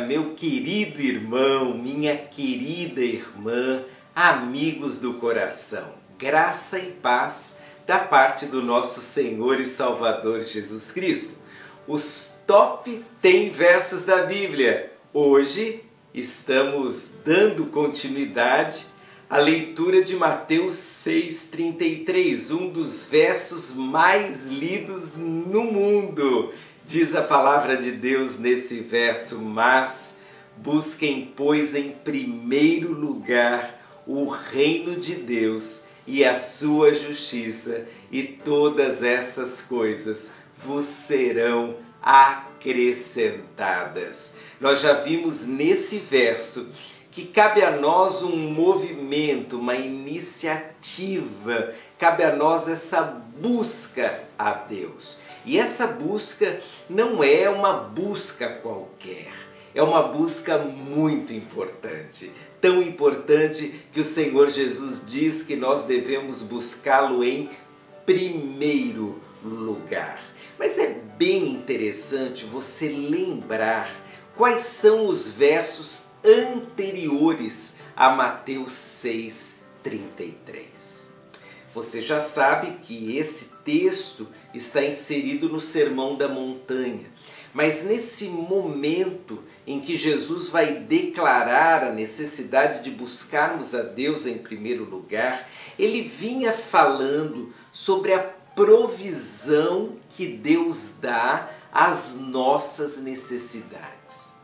meu querido irmão, minha querida irmã, amigos do coração, graça e paz da parte do nosso Senhor e Salvador Jesus Cristo. Os top 10 versos da Bíblia. Hoje estamos dando continuidade à leitura de Mateus 6,33, um dos versos mais lidos no mundo. Diz a palavra de Deus nesse verso, mas busquem, pois, em primeiro lugar o reino de Deus e a sua justiça, e todas essas coisas vos serão acrescentadas. Nós já vimos nesse verso que cabe a nós um movimento, uma iniciativa, cabe a nós essa busca a Deus. E essa busca não é uma busca qualquer, é uma busca muito importante. Tão importante que o Senhor Jesus diz que nós devemos buscá-lo em primeiro lugar. Mas é bem interessante você lembrar quais são os versos anteriores a Mateus 6,33. Você já sabe que esse texto está inserido no Sermão da Montanha. Mas nesse momento em que Jesus vai declarar a necessidade de buscarmos a Deus em primeiro lugar, ele vinha falando sobre a provisão que Deus dá às nossas necessidades.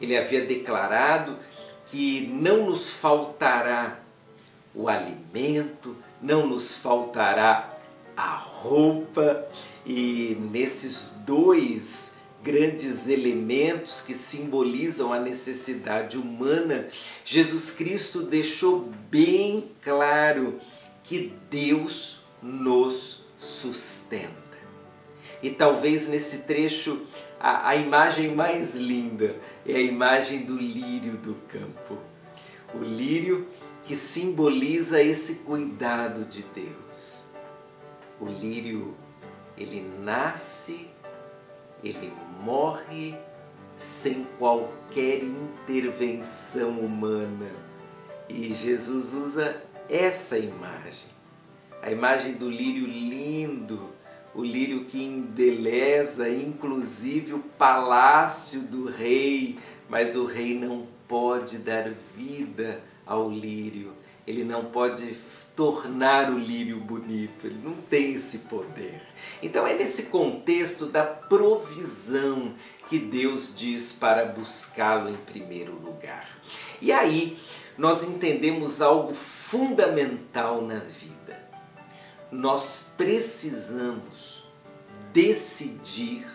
Ele havia declarado que não nos faltará o alimento, não nos faltará a roupa, e nesses dois grandes elementos que simbolizam a necessidade humana, Jesus Cristo deixou bem claro que Deus nos sustenta. E talvez nesse trecho a, a imagem mais linda é a imagem do lírio do campo. O lírio que simboliza esse cuidado de Deus. O lírio, ele nasce, ele morre sem qualquer intervenção humana. E Jesus usa essa imagem, a imagem do lírio lindo, o lírio que embeleza inclusive o palácio do rei, mas o rei não pode dar vida ao lírio, ele não pode tornar o lírio bonito, ele não tem esse poder. Então é nesse contexto da provisão que Deus diz para buscá-lo em primeiro lugar. E aí nós entendemos algo fundamental na vida. Nós precisamos decidir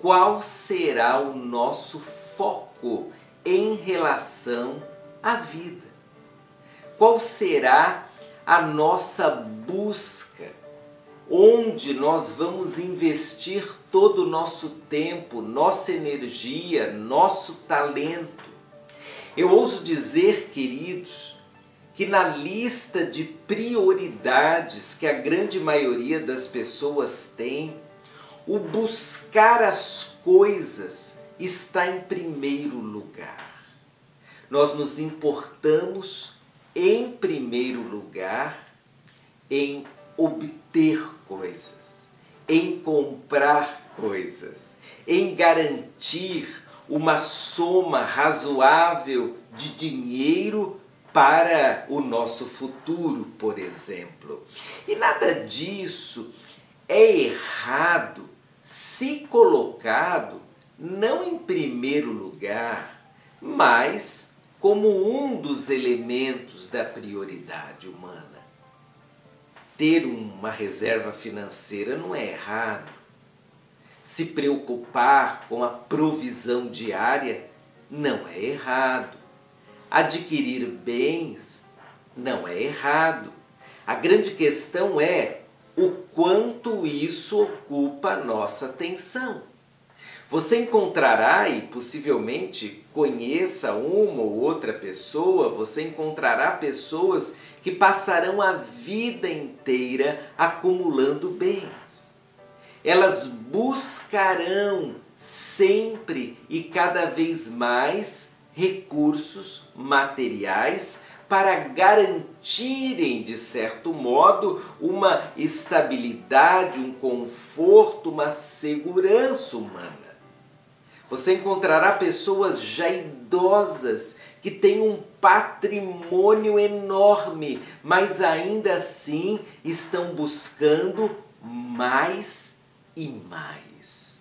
qual será o nosso foco em relação à vida. Qual será a nossa busca? Onde nós vamos investir todo o nosso tempo, nossa energia, nosso talento? Eu ouso dizer, queridos, que na lista de prioridades que a grande maioria das pessoas tem, o buscar as coisas está em primeiro lugar nós nos importamos, em primeiro lugar, em obter coisas, em comprar coisas, em garantir uma soma razoável de dinheiro para o nosso futuro, por exemplo. E nada disso é errado se colocado não em primeiro lugar, mas como um dos elementos da prioridade humana. Ter uma reserva financeira não é errado. Se preocupar com a provisão diária não é errado. Adquirir bens não é errado. A grande questão é o quanto isso ocupa a nossa atenção. Você encontrará e possivelmente conheça uma ou outra pessoa, você encontrará pessoas que passarão a vida inteira acumulando bens. Elas buscarão sempre e cada vez mais recursos materiais para garantirem, de certo modo, uma estabilidade, um conforto, uma segurança humana. Você encontrará pessoas já idosas que têm um patrimônio enorme, mas ainda assim estão buscando mais e mais.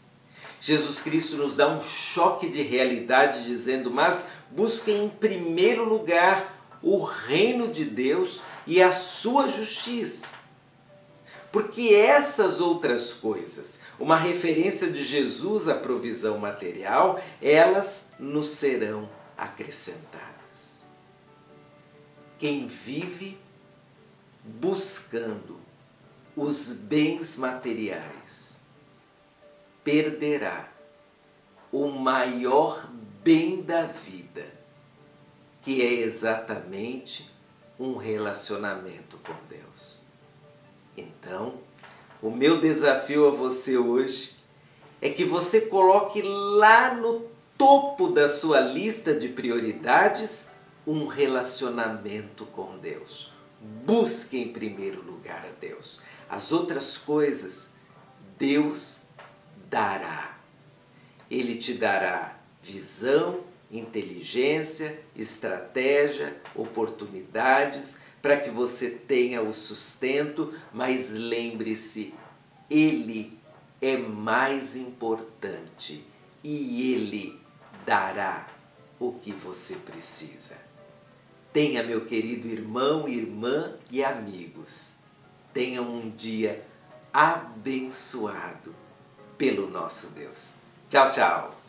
Jesus Cristo nos dá um choque de realidade dizendo: Mas busquem em primeiro lugar o reino de Deus e a sua justiça. Porque essas outras coisas, uma referência de Jesus à provisão material, elas nos serão acrescentadas. Quem vive buscando os bens materiais perderá o maior bem da vida, que é exatamente um relacionamento com Deus. Então, o meu desafio a você hoje é que você coloque lá no topo da sua lista de prioridades um relacionamento com Deus. Busque em primeiro lugar a Deus. As outras coisas Deus dará. Ele te dará visão, inteligência, estratégia, oportunidades para que você tenha o sustento, mas lembre-se, Ele é mais importante e Ele dará o que você precisa. Tenha, meu querido irmão, irmã e amigos, tenha um dia abençoado pelo nosso Deus. Tchau, tchau!